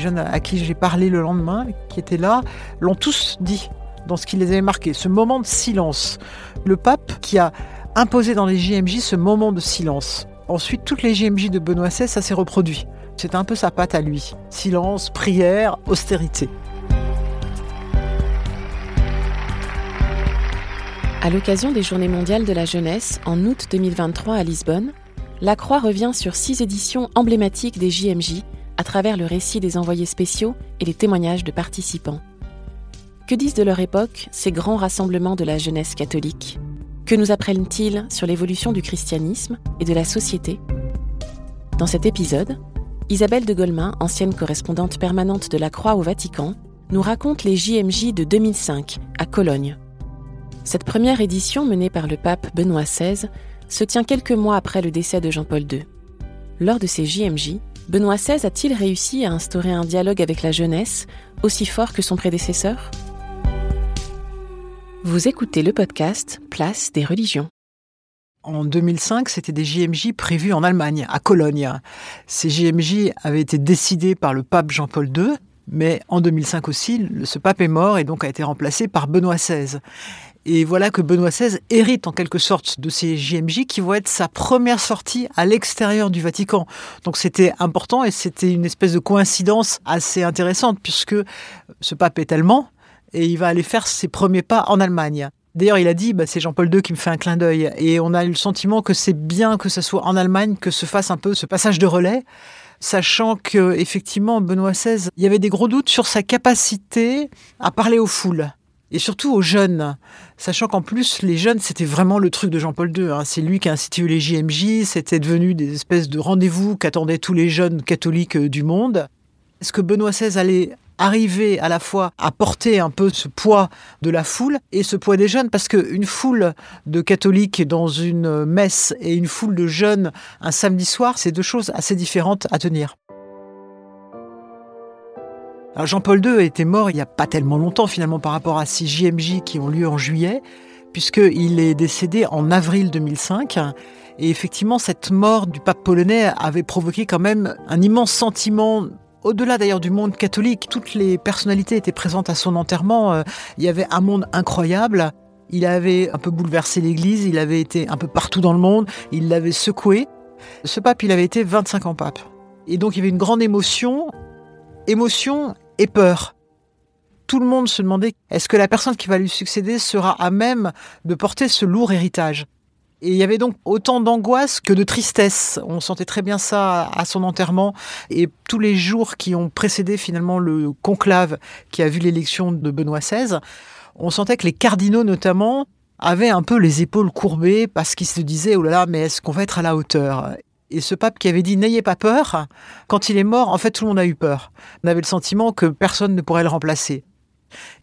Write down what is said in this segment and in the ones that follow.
jeunes à qui j'ai parlé le lendemain, qui étaient là, l'ont tous dit dans ce qui les avait marqués, ce moment de silence. Le pape qui a imposé dans les JMJ ce moment de silence. Ensuite, toutes les JMJ de Benoît XVI, ça s'est reproduit. C'est un peu sa patte à lui. Silence, prière, austérité. À l'occasion des Journées mondiales de la jeunesse, en août 2023 à Lisbonne, la Croix revient sur six éditions emblématiques des JMJ à travers le récit des envoyés spéciaux et les témoignages de participants. Que disent de leur époque ces grands rassemblements de la jeunesse catholique? Que nous apprennent-ils sur l'évolution du christianisme et de la société? Dans cet épisode, Isabelle de Golemin, ancienne correspondante permanente de la Croix au Vatican, nous raconte les JMJ de 2005 à Cologne. Cette première édition menée par le pape Benoît XVI se tient quelques mois après le décès de Jean-Paul II. Lors de ces JMJ, Benoît XVI a-t-il réussi à instaurer un dialogue avec la jeunesse aussi fort que son prédécesseur? Vous écoutez le podcast Place des religions. En 2005, c'était des JMJ prévus en Allemagne, à Cologne. Ces JMJ avaient été décidés par le pape Jean-Paul II, mais en 2005 aussi, ce pape est mort et donc a été remplacé par Benoît XVI. Et voilà que Benoît XVI hérite en quelque sorte de ces JMJ qui vont être sa première sortie à l'extérieur du Vatican. Donc c'était important et c'était une espèce de coïncidence assez intéressante puisque ce pape est allemand et il va aller faire ses premiers pas en Allemagne. D'ailleurs, il a dit, bah, c'est Jean-Paul II qui me fait un clin d'œil. Et on a eu le sentiment que c'est bien que ce soit en Allemagne que se fasse un peu ce passage de relais, sachant que effectivement, Benoît XVI, il y avait des gros doutes sur sa capacité à parler aux foules et surtout aux jeunes, sachant qu'en plus les jeunes c'était vraiment le truc de Jean-Paul II. Hein. C'est lui qui a institué les JMJ, c'était devenu des espèces de rendez-vous qu'attendaient tous les jeunes catholiques euh, du monde. Est-ce que Benoît XVI allait arriver à la fois à porter un peu ce poids de la foule et ce poids des jeunes, parce qu'une foule de catholiques dans une messe et une foule de jeunes un samedi soir, c'est deux choses assez différentes à tenir. Jean-Paul II était mort il n'y a pas tellement longtemps finalement par rapport à ces JMJ qui ont lieu en juillet, puisqu'il est décédé en avril 2005. Et effectivement, cette mort du pape polonais avait provoqué quand même un immense sentiment au-delà d'ailleurs du monde catholique, toutes les personnalités étaient présentes à son enterrement. Euh, il y avait un monde incroyable. Il avait un peu bouleversé l'Église, il avait été un peu partout dans le monde, il l'avait secoué. Ce pape, il avait été 25 ans pape. Et donc il y avait une grande émotion, émotion et peur. Tout le monde se demandait est-ce que la personne qui va lui succéder sera à même de porter ce lourd héritage? Et il y avait donc autant d'angoisse que de tristesse. On sentait très bien ça à son enterrement. Et tous les jours qui ont précédé finalement le conclave qui a vu l'élection de Benoît XVI, on sentait que les cardinaux notamment avaient un peu les épaules courbées parce qu'ils se disaient oh là là, mais est-ce qu'on va être à la hauteur? Et ce pape qui avait dit n'ayez pas peur, quand il est mort, en fait tout le monde a eu peur. On avait le sentiment que personne ne pourrait le remplacer.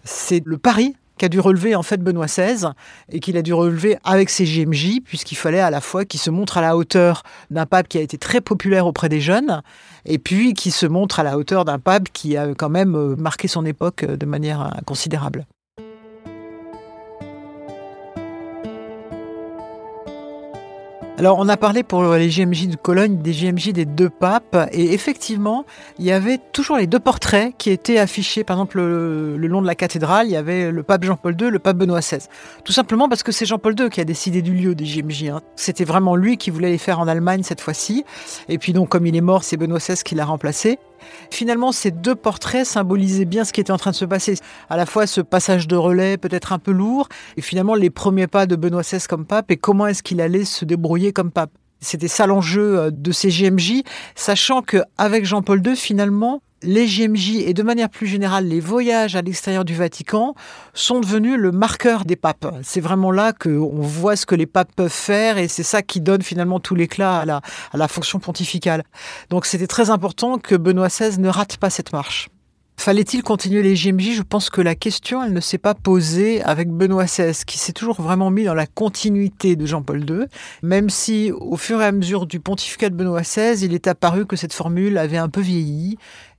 C'est le pari qu'a dû relever en fait Benoît XVI et qu'il a dû relever avec ses GMJ puisqu'il fallait à la fois qu'il se montre à la hauteur d'un pape qui a été très populaire auprès des jeunes et puis qui se montre à la hauteur d'un pape qui a quand même euh, marqué son époque de manière euh, considérable. Alors, on a parlé pour les JMJ de Cologne des JMJ des deux papes, et effectivement, il y avait toujours les deux portraits qui étaient affichés, par exemple, le, long de la cathédrale, il y avait le pape Jean-Paul II, le pape Benoît XVI. Tout simplement parce que c'est Jean-Paul II qui a décidé du lieu des JMJ. Hein. C'était vraiment lui qui voulait les faire en Allemagne cette fois-ci. Et puis donc, comme il est mort, c'est Benoît XVI qui l'a remplacé. Finalement, ces deux portraits symbolisaient bien ce qui était en train de se passer. À la fois ce passage de relais peut-être un peu lourd, et finalement les premiers pas de Benoît XVI comme pape, et comment est-ce qu'il allait se débrouiller comme pape. C'était ça l'enjeu euh, de ces GMJ, sachant qu'avec Jean-Paul II, finalement, les JMJ et de manière plus générale les voyages à l'extérieur du Vatican sont devenus le marqueur des papes. C'est vraiment là qu'on voit ce que les papes peuvent faire et c'est ça qui donne finalement tout l'éclat à la, à la fonction pontificale. Donc c'était très important que Benoît XVI ne rate pas cette marche. Fallait-il continuer les JMJ Je pense que la question, elle ne s'est pas posée avec Benoît XVI, qui s'est toujours vraiment mis dans la continuité de Jean-Paul II, même si au fur et à mesure du pontificat de Benoît XVI, il est apparu que cette formule avait un peu vieilli,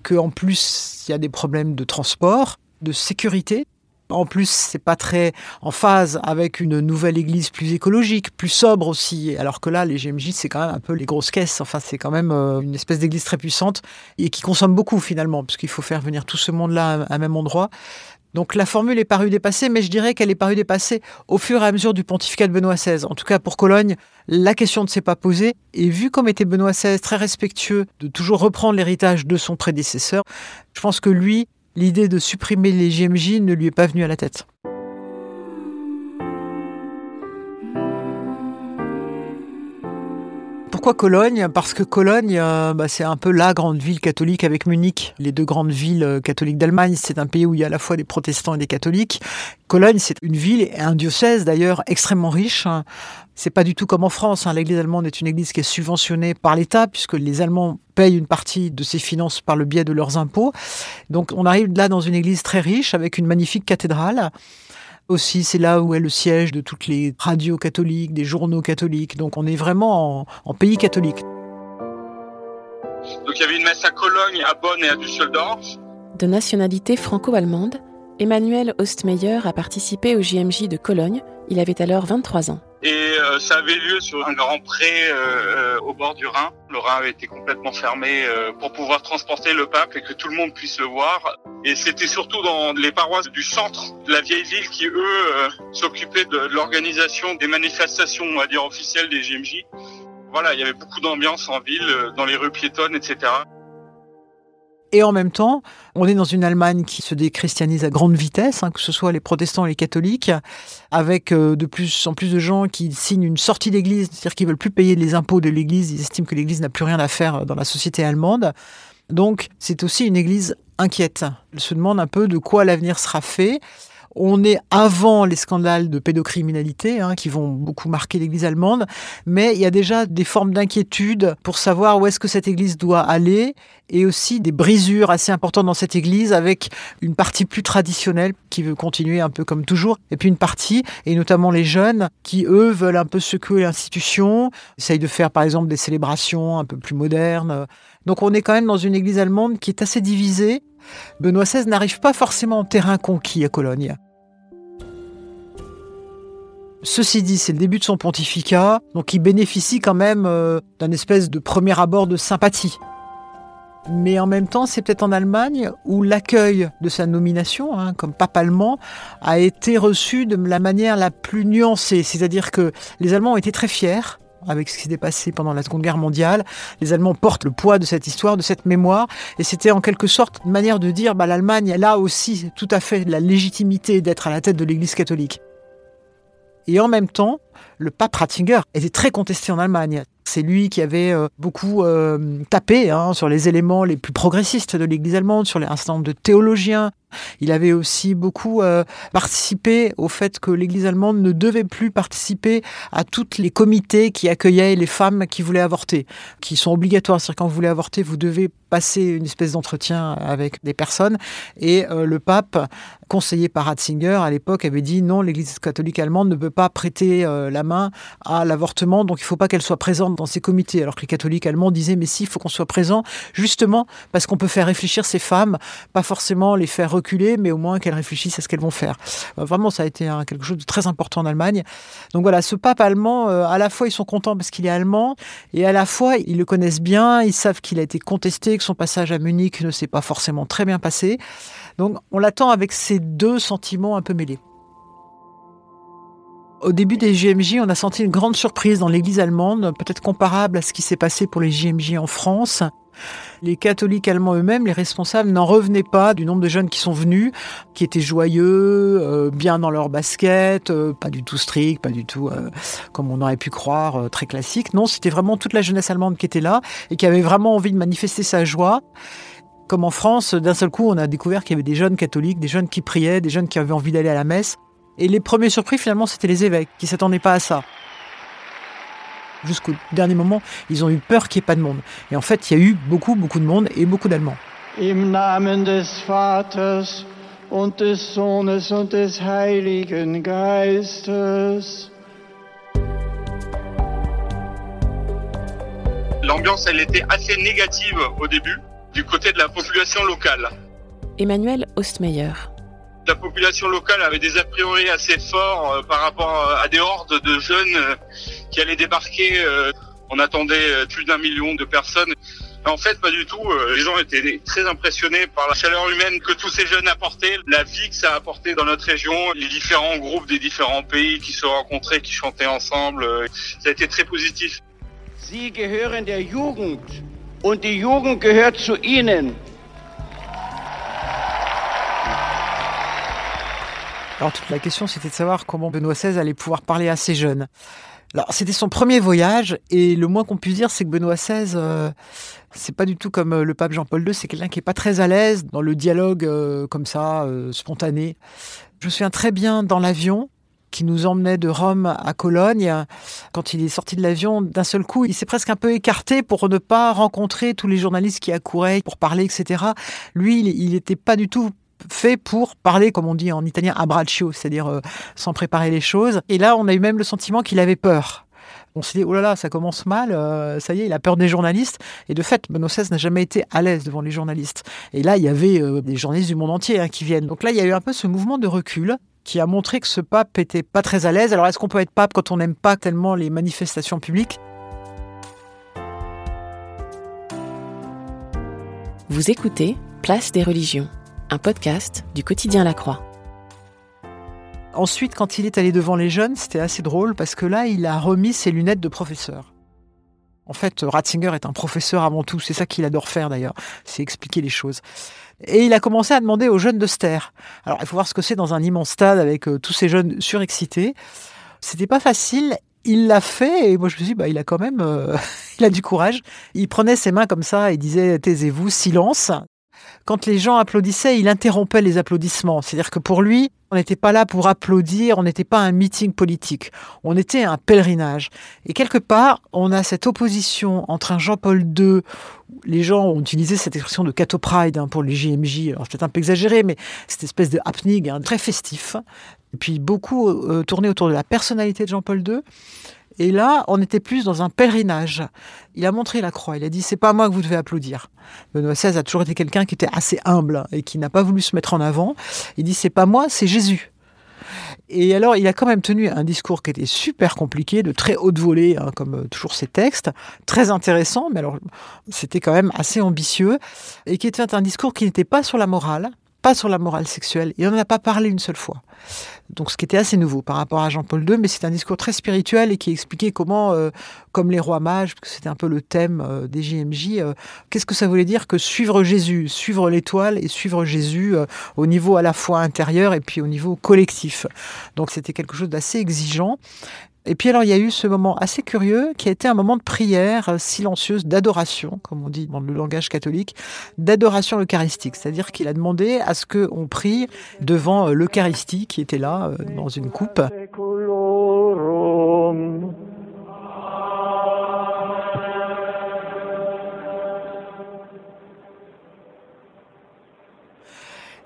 qu'en plus il y a des problèmes de transport, de sécurité. En plus, c'est pas très en phase avec une nouvelle église plus écologique, plus sobre aussi. Alors que là, les GMJ, c'est quand même un peu les grosses caisses. Enfin, c'est quand même euh, une espèce d'église très puissante et qui consomme beaucoup finalement, puisqu'il faut faire venir tout ce monde-là à un même endroit. Donc la formule est parue dépassée, mais je dirais qu'elle est parue dépassée au fur et à mesure du pontificat de Benoît XVI. En tout cas, pour Cologne, la question ne s'est pas posée. Et vu comme était Benoît XVI très respectueux de toujours reprendre l'héritage de son prédécesseur, je pense que lui, l'idée de supprimer les GMJ ne lui est pas venue à la tête. Pourquoi Cologne? Parce que Cologne, euh, bah, c'est un peu la grande ville catholique avec Munich, les deux grandes villes euh, catholiques d'Allemagne. C'est un pays où il y a à la fois des protestants et des catholiques. Cologne, c'est une ville et un diocèse d'ailleurs extrêmement riche. C'est pas du tout comme en France. Hein. L'église allemande est une église qui est subventionnée par l'État puisque les Allemands payent une partie de ses finances par le biais de leurs impôts. Donc on arrive là dans une église très riche avec une magnifique cathédrale. Aussi, c'est là où est le siège de toutes les radios catholiques, des journaux catholiques. Donc on est vraiment en, pays catholique. Donc il y avait une messe à Cologne, à Bonn et à Düsseldorf. De nationalité franco-allemande, Emmanuel Ostmeyer a participé au JMJ de Cologne. Il avait alors 23 ans. Et euh, ça avait lieu sur un grand pré euh, euh, au bord du Rhin. Le Rhin avait été complètement fermé pour pouvoir transporter le pape et que tout le monde puisse le voir. Et c'était surtout dans les paroisses du centre de la vieille ville qui, eux, s'occupaient de, l'organisation des manifestations, on va dire, officielles des GMJ. Voilà, il y avait beaucoup d'ambiance en ville, dans les rues piétonnes, etc. Et en même temps, on est dans une Allemagne qui se déchristianise à grande vitesse, hein, que ce soit les protestants et les catholiques, avec euh, de plus en plus de gens qui signent une sortie d'église, c'est-à-dire qu'ils veulent plus payer les impôts de l'église, ils estiment que l'église n'a plus rien à faire dans la société allemande. Donc c'est aussi une église inquiète. Elle se demande un peu de quoi l'avenir sera fait. On est avant les scandales de pédocriminalité hein, qui vont beaucoup marquer l'Église allemande, mais il y a déjà des formes d'inquiétude pour savoir où est-ce que cette Église doit aller et aussi des brisures assez importantes dans cette Église avec une partie plus traditionnelle qui veut continuer un peu comme toujours et puis une partie, et notamment les jeunes, qui eux veulent un peu secouer l'institution, essayent de faire par exemple des célébrations un peu plus modernes. Donc on est quand même dans une Église allemande qui est assez divisée. Benoît XVI n'arrive pas forcément en terrain conquis à Cologne. Ceci dit, c'est le début de son pontificat, donc il bénéficie quand même euh, d'un espèce de premier abord de sympathie. Mais en même temps, c'est peut-être en Allemagne où l'accueil de sa nomination, hein, comme pape allemand, a été reçu de la manière la plus nuancée. C'est-à-dire que les Allemands ont été très fiers avec ce qui s'est passé pendant la Seconde Guerre mondiale. Les Allemands portent le poids de cette histoire, de cette mémoire, et c'était en quelque sorte une manière de dire bah, l'Allemagne, elle a aussi tout à fait la légitimité d'être à la tête de l'Église catholique. Et en même temps, le pape Ratzinger était très contesté en Allemagne. C'est lui qui avait euh, beaucoup euh, tapé hein, sur les éléments les plus progressistes de l'Église allemande, sur les certain de théologiens. Il avait aussi beaucoup euh, participé au fait que l'Église allemande ne devait plus participer à tous les comités qui accueillaient les femmes qui voulaient avorter, qui sont obligatoires. C'est-à-dire quand vous voulez avorter, vous devez passer une espèce d'entretien avec des personnes. Et le pape, conseillé par Ratzinger à l'époque, avait dit non, l'Église catholique allemande ne peut pas prêter la main à l'avortement, donc il ne faut pas qu'elle soit présente dans ces comités. Alors que les catholiques allemands disaient, mais si, il faut qu'on soit présent, justement parce qu'on peut faire réfléchir ces femmes, pas forcément les faire reculer, mais au moins qu'elles réfléchissent à ce qu'elles vont faire. Euh, vraiment, ça a été quelque chose de très important en Allemagne. Donc voilà, ce pape allemand, euh, à la fois ils sont contents parce qu'il est allemand, et à la fois ils le connaissent bien, ils savent qu'il a été contesté, que son passage à Munich ne s'est pas forcément très bien passé. Donc on l'attend avec ces deux sentiments un peu mêlés. Au début des JMJ, on a senti une grande surprise dans l'Église allemande, peut-être comparable à ce qui s'est passé pour les JMJ en France. Les catholiques allemands eux-mêmes, les responsables, n'en revenaient pas du nombre de jeunes qui sont venus, qui étaient joyeux, euh, bien dans leur basket, euh, pas du tout strict, pas du tout euh, comme on aurait pu croire, très classique. Non, c'était vraiment toute la jeunesse allemande qui était là et qui avait vraiment envie de manifester sa joie. Comme en France, d'un seul coup, on a découvert qu'il y avait des jeunes catholiques, des jeunes qui priaient, des jeunes qui avaient envie d'aller à la messe. Et les premiers surpris, finalement, c'était les évêques, qui s'attendaient pas à ça. Jusqu'au dernier moment, ils ont eu peur qu'il n'y ait pas de monde. Et en fait, il y a eu beaucoup, beaucoup de monde et beaucoup d'Allemands. Im Namen des Vaters und des Sohnes und des Heiligen Geistes. L'ambiance, elle était assez négative au début du côté de la population locale. Emmanuel Ostmeyer. La population locale avait des a priori assez forts euh, par rapport à des hordes de jeunes euh, qui allaient débarquer. euh, on attendait euh, plus d'un million de personnes. En fait, pas du tout. Euh, Les gens étaient très impressionnés par la chaleur humaine que tous ces jeunes apportaient, la vie que ça a apporté dans notre région, les différents groupes des différents pays qui se rencontraient, qui chantaient ensemble. Euh, Ça a été très positif. Alors toute la question, c'était de savoir comment Benoît XVI allait pouvoir parler à ces jeunes. Alors c'était son premier voyage et le moins qu'on puisse dire, c'est que Benoît XVI, euh, c'est pas du tout comme euh, le pape Jean-Paul II. C'est quelqu'un qui est pas très à l'aise dans le dialogue euh, comme ça, euh, spontané. Je me souviens très bien dans l'avion qui nous emmenait de Rome à Cologne. Quand il est sorti de l'avion, d'un seul coup, il s'est presque un peu écarté pour ne pas rencontrer tous les journalistes qui accouraient pour parler, etc. Lui, il n'était pas du tout fait pour parler, comme on dit en italien, a braccio, c'est-à-dire euh, sans préparer les choses. Et là, on a eu même le sentiment qu'il avait peur. On s'est dit, oh là là, ça commence mal, euh, ça y est, il a peur des journalistes. Et de fait, Benoît XVI n'a jamais été à l'aise devant les journalistes. Et là, il y avait euh, des journalistes du monde entier hein, qui viennent. Donc là, il y a eu un peu ce mouvement de recul qui a montré que ce pape était pas très à l'aise. Alors, est-ce qu'on peut être pape quand on n'aime pas tellement les manifestations publiques? Vous écoutez Place des religions, un podcast du quotidien La Croix. Ensuite, quand il est allé devant les jeunes, c'était assez drôle parce que là, il a remis ses lunettes de professeur. En fait, Ratzinger est un professeur avant tout. C'est ça qu'il adore faire d'ailleurs. C'est expliquer les choses. Et il a commencé à demander aux jeunes de se taire. Alors, il faut voir ce que c'est dans un immense stade avec euh, tous ces jeunes surexcités. C'était pas facile. Il l'a fait et moi je me suis dit, bah, il a quand même, euh, il a du courage. Il prenait ses mains comme ça et disait, taisez-vous, silence. Quand les gens applaudissaient, il interrompait les applaudissements. C'est-à-dire que pour lui, on n'était pas là pour applaudir, on n'était pas un meeting politique, on était un pèlerinage. Et quelque part, on a cette opposition entre un Jean-Paul II, les gens ont utilisé cette expression de Cato Pride hein, pour les JMJ, alors peut-être un peu exagéré, mais cette espèce de happening hein, très festif, et puis beaucoup euh, tourné autour de la personnalité de Jean-Paul II. Et là, on était plus dans un pèlerinage. Il a montré la croix. Il a dit c'est pas moi que vous devez applaudir. Benoît XVI a toujours été quelqu'un qui était assez humble et qui n'a pas voulu se mettre en avant. Il dit c'est pas moi, c'est Jésus. Et alors, il a quand même tenu un discours qui était super compliqué, de très haute volée, hein, comme euh, toujours ses textes, très intéressant, mais alors c'était quand même assez ambitieux, et qui était un discours qui n'était pas sur la morale, sur la morale sexuelle, on n'en a pas parlé une seule fois. Donc, ce qui était assez nouveau par rapport à Jean-Paul II, mais c'est un discours très spirituel et qui expliquait comment, euh, comme les rois mages, c'était un peu le thème euh, des JMJ, euh, qu'est-ce que ça voulait dire que suivre Jésus, suivre l'étoile et suivre Jésus au niveau à la fois intérieur et puis au niveau collectif. Donc, c'était quelque chose d'assez exigeant. Et puis alors, il y a eu ce moment assez curieux qui a été un moment de prière euh, silencieuse, d'adoration, comme on dit dans le langage catholique, d'adoration eucharistique. C'est-à-dire qu'il a demandé à ce qu'on prie devant euh, l'Eucharistie qui était là, euh, dans une coupe.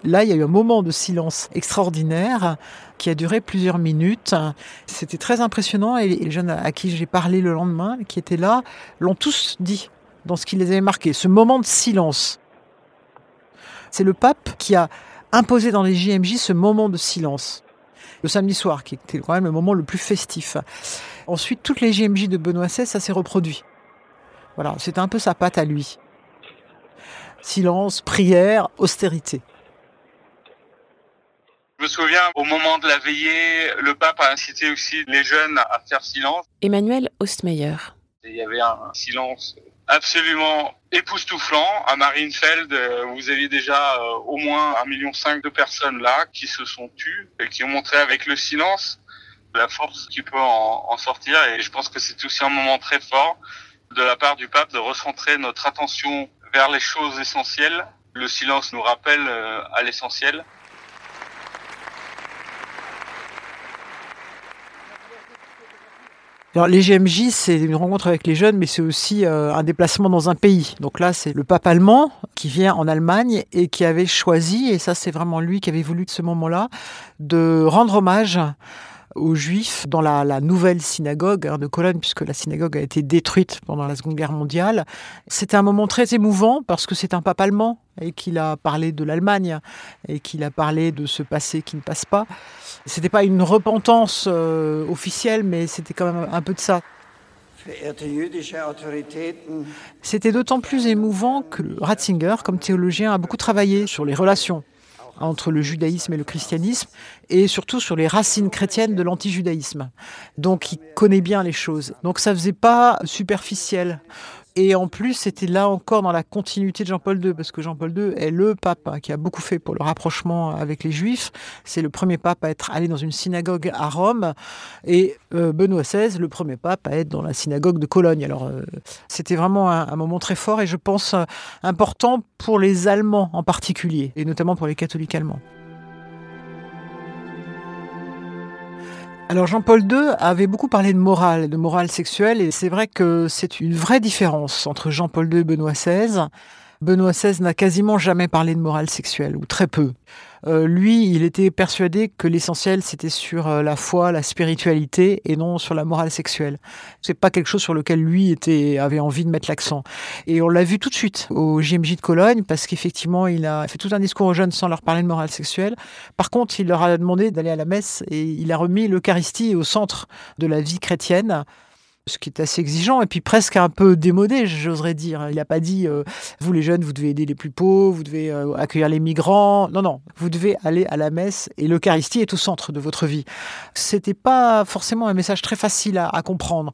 Là, il y a eu un moment de silence extraordinaire qui a duré plusieurs minutes. C'était très impressionnant et les jeunes à qui j'ai parlé le lendemain, qui étaient là, l'ont tous dit dans ce qui les avait marqués. Ce moment de silence. C'est le pape qui a imposé dans les JMJ ce moment de silence. Le samedi soir, qui était quand même le moment le plus festif. Ensuite, toutes les JMJ de Benoît XVI, ça s'est reproduit. Voilà, c'était un peu sa patte à lui. Silence, prière, austérité. Je me souviens, au moment de la veillée, le pape a incité aussi les jeunes à faire silence. Emmanuel Ostmeyer. Il y avait un silence absolument époustouflant. À Marienfeld, euh, vous aviez déjà euh, au moins un million cinq de personnes là qui se sont tues et qui ont montré avec le silence la force qui peut en, en sortir. Et je pense que c'est aussi un moment très fort de la part du pape de recentrer notre attention vers les choses essentielles Le silence nous rappelle à l'essentiel. Alors les GMJ, c'est une rencontre avec les jeunes, mais c'est aussi euh, un déplacement dans un pays. Donc là, c'est le pape allemand qui vient en Allemagne et qui avait choisi, et ça c'est vraiment lui qui avait voulu de ce moment-là, de rendre hommage aux Juifs dans la, nouvelle synagogue hein, de Cologne, puisque la synagogue a été détruite pendant la Seconde Guerre mondiale. C'était un moment très émouvant parce que c'est un pape allemand et qu'il a parlé de l'Allemagne et qu'il a parlé de ce passé qui ne passe pas. C'était pas une repentance euh, officielle, mais c'était quand même un peu de ça. C'était d'autant plus émouvant que Ratzinger, comme théologien, a beaucoup travaillé sur les relations entre le judaïsme et le christianisme, et surtout sur les racines chrétiennes de l'antijudaïsme. Donc il connaît bien les choses. Donc ça faisait pas superficiel. Et en plus, c'était là encore dans la continuité de Jean-Paul II, parce que Jean-Paul II est le pape hein, qui a beaucoup fait pour le rapprochement avec les Juifs. C'est le premier pape à être allé dans une synagogue à Rome, et euh, Benoît XVI, le premier pape à être dans la synagogue de Cologne. Alors, euh, c'était vraiment un, moment très fort, et je pense euh, important pour les Allemands en particulier, et notamment pour les catholiques allemands. Alors Jean-Paul II avait beaucoup parlé de morale, de morale sexuelle, et c'est vrai que c'est une vraie différence entre Jean-Paul II et Benoît XVI. Benoît XVI n'a quasiment jamais parlé de morale sexuelle, ou très peu. Euh, lui, il était persuadé que l'essentiel c'était sur euh, la foi, la spiritualité et non sur la morale sexuelle. C'est pas quelque chose sur lequel lui était avait envie de mettre l'accent. Et on l'a vu tout de suite au JMJ de Cologne parce qu'effectivement, il a fait tout un discours aux jeunes sans leur parler de morale sexuelle. Par contre, il leur a demandé d'aller à la messe et il a remis l'Eucharistie au centre de la vie chrétienne ce qui est assez exigeant et puis presque un peu démodé, j'oserais dire. Il n'a pas dit euh, vous les jeunes, vous devez aider les plus pauvres, vous devez euh, accueillir les migrants. Non, non, vous devez aller à la messe et l'Eucharistie est au centre de votre vie. C'était pas forcément un message très facile à, comprendre.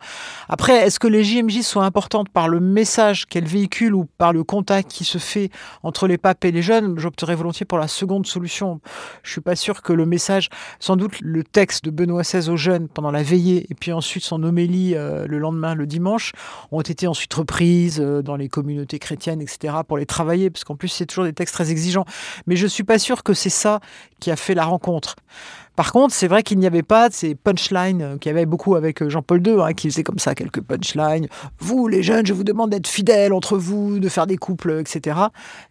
Après, est-ce que les JMJ sont importantes par le message qu'elles véhiculent ou par le contact qui se fait entre les papes et les jeunes? J'opterais volontiers pour la seconde solution. Je suis pas sûr que le message, sans doute le texte de Benoît XVI aux jeunes pendant la veillée et puis ensuite son homélie. Euh, le lendemain, le dimanche, ont été ensuite reprises euh, dans les communautés chrétiennes, etc., pour les travailler, parce qu'en plus, c'est toujours des textes très exigeants. Mais je ne suis pas sûr que c'est ça qui a fait la rencontre. Par contre, c'est vrai qu'il n'y avait pas ces punchlines euh, qu'il y avait beaucoup avec euh, Jean-Paul II, hein, qui faisait comme ça quelques punchlines. Vous, les jeunes, je vous demande d'être fidèles entre vous, de faire des couples, etc.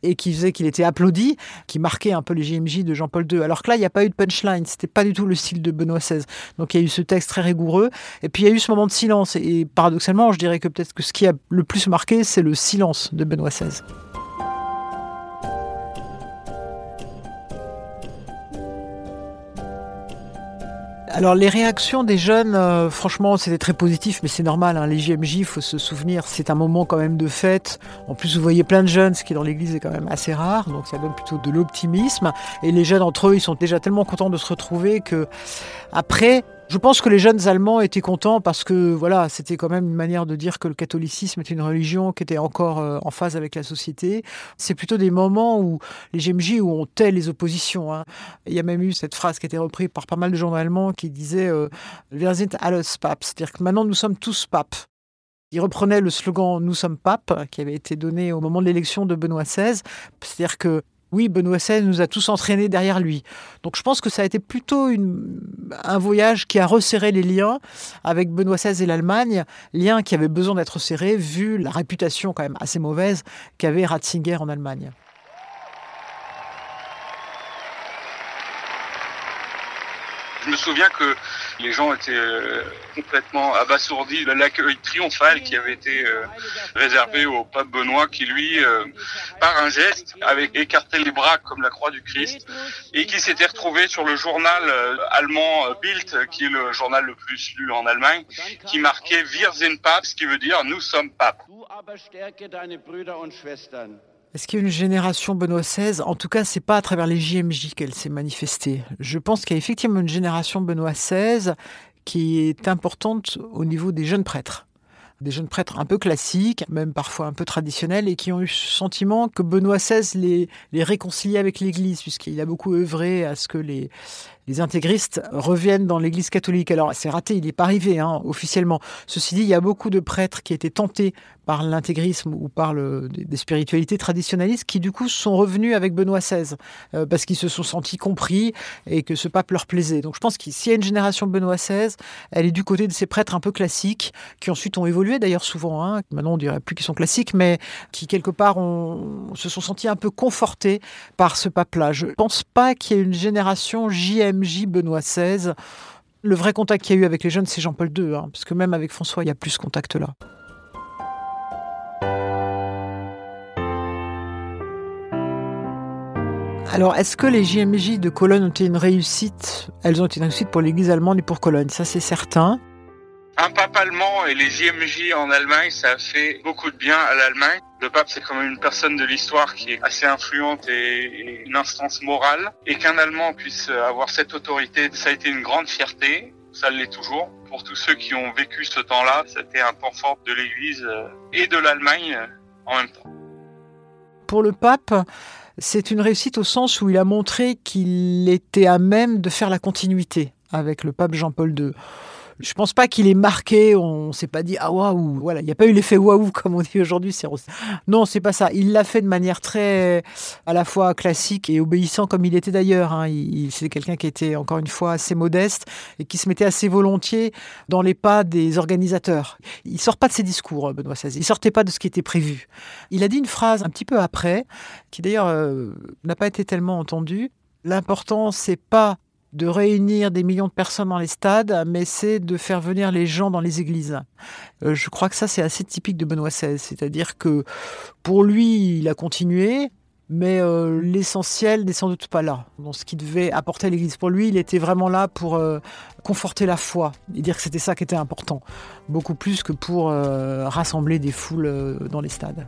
Et qui faisait qu'il était applaudi, qui marquait un peu les JMJ de Jean-Paul II. Alors que là, il n'y a pas eu de punchline. C'était pas du tout le style de Benoît XVI. Donc il y a eu ce texte très rigoureux. Et puis il y a eu ce moment de silence. Et paradoxalement, je dirais que peut-être que ce qui a le plus marqué, c'est le silence de Benoît XVI. Alors les réactions des jeunes, euh, franchement, c'était très positif, mais c'est normal. Hein, les JMJ, il faut se souvenir, c'est un moment quand même de fête. En plus, vous voyez plein de jeunes, ce qui dans l'église est quand même assez rare, donc ça donne plutôt de l'optimisme. Et les jeunes entre eux, ils sont déjà tellement contents de se retrouver que après, je pense que les jeunes Allemands étaient contents parce que voilà, c'était quand même une manière de dire que le catholicisme était une religion qui était encore euh, en phase avec la société. C'est plutôt des moments où les GMJ où on tait les oppositions. Hein. Il y a même eu cette phrase qui a été reprise par pas mal de gens allemands qui disait euh, Wir sind alles Papst, c'est-à-dire que maintenant nous sommes tous papes. Il reprenait le slogan Nous sommes papes, qui avait été donné au moment de l'élection de Benoît XVI. C'est-à-dire que oui, Benoît XVI nous a tous entraînés derrière lui. Donc je pense que ça a été plutôt un voyage qui a resserré les liens avec Benoît XVI et l'Allemagne, liens qui avaient besoin d'être serrés vu la réputation quand même assez mauvaise qu'avait Ratzinger en Allemagne. Je me souviens que les gens étaient euh, complètement abasourdis de l'accueil triomphal qui avait été euh, réservé au pape Benoît qui lui, euh, par un geste, avait écarté les bras comme la croix du Christ et qui s'était retrouvé sur le journal allemand Bild, qui est le journal le plus lu en Allemagne, qui marquait Wir sind Papst, qui veut dire nous sommes papes. Est-ce qu'il y a une génération XVI En tout cas, c'est pas à travers les JMJ qu'elle s'est manifestée. Je pense qu'il y a effectivement une génération XVI qui est importante au niveau des jeunes prêtres des jeunes prêtres un peu classiques, même parfois un peu traditionnels, et qui ont eu ce sentiment que Benoît XVI les, les réconciliait avec l'Église, puisqu'il a beaucoup œuvré à ce que les, les intégristes reviennent dans l'Église catholique. Alors c'est raté, il n'est pas arrivé hein, officiellement. Ceci dit, il y a beaucoup de prêtres qui étaient tentés par l'intégrisme ou par le, des spiritualités traditionnalistes qui du coup sont revenus avec Benoît XVI euh, parce qu'ils se sont sentis compris et que ce pape leur plaisait. Donc je pense qu'il y a une génération Benoît XVI, elle est du côté de ces prêtres un peu classiques qui ensuite ont évolué d'ailleurs souvent. Hein. Maintenant on dirait plus qu'ils sont classiques, mais qui quelque part ont, se sont sentis un peu confortés par ce pape-là. Je pense pas qu'il y ait une génération JMJ Benoît XVI. Le vrai contact qu'il y a eu avec les jeunes, c'est Jean-Paul II, hein, parce que même avec François, il y a plus ce contact-là. Alors, est-ce que les JMJ de Cologne ont été une réussite? Elles ont été une réussite pour l'Église allemande et pour Cologne, ça c'est certain. Un pape allemand et les JMJ en Allemagne, ça a fait beaucoup de bien à l'Allemagne. Le pape, c'est quand même une personne de l'histoire qui est assez influente et une instance morale. Et qu'un Allemand puisse avoir cette autorité, ça a été une grande fierté. Ça l'est toujours. Pour tous ceux qui ont vécu ce temps-là, c'était un temps fort de l'Église et de l'Allemagne en même temps. Pour le pape, c'est une réussite au sens où il a montré qu'il était à même de faire la continuité avec le pape Jean-Paul II. Je pense pas qu'il ait marqué, on s'est pas dit ah waouh, voilà, il n'y a pas eu l'effet waouh comme on dit aujourd'hui. Non, c'est pas ça. Il l'a fait de manière très à la fois classique et obéissant comme il était d'ailleurs. Hein. C'est quelqu'un qui était encore une fois assez modeste et qui se mettait assez volontiers dans les pas des organisateurs. Il sort pas de ses discours, Benoît XVI. Il sortait pas de ce qui était prévu. Il a dit une phrase un petit peu après, qui d'ailleurs euh, n'a pas été tellement entendue. L'important, c'est pas de réunir des millions de personnes dans les stades, mais c'est de faire venir les gens dans les églises. Euh, je crois que ça, c'est assez typique de Benoît XVI. C'est-à-dire que pour lui, il a continué, mais euh, l'essentiel n'est sans doute pas là, dans ce qui devait apporter à l'Église. Pour lui, il était vraiment là pour euh, conforter la foi et dire que c'était ça qui était important, beaucoup plus que pour rassembler des foules dans les stades.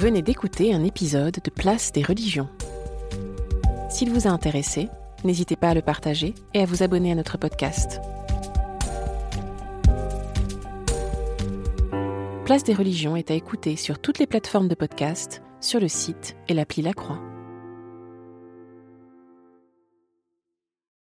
Venez d'écouter un épisode de Place des religions. S'il vous a intéressé, n'hésitez pas à le partager et à vous abonner à notre podcast. Place des religions est à écouter sur toutes les plateformes de podcast, sur le site et l'appli La Croix.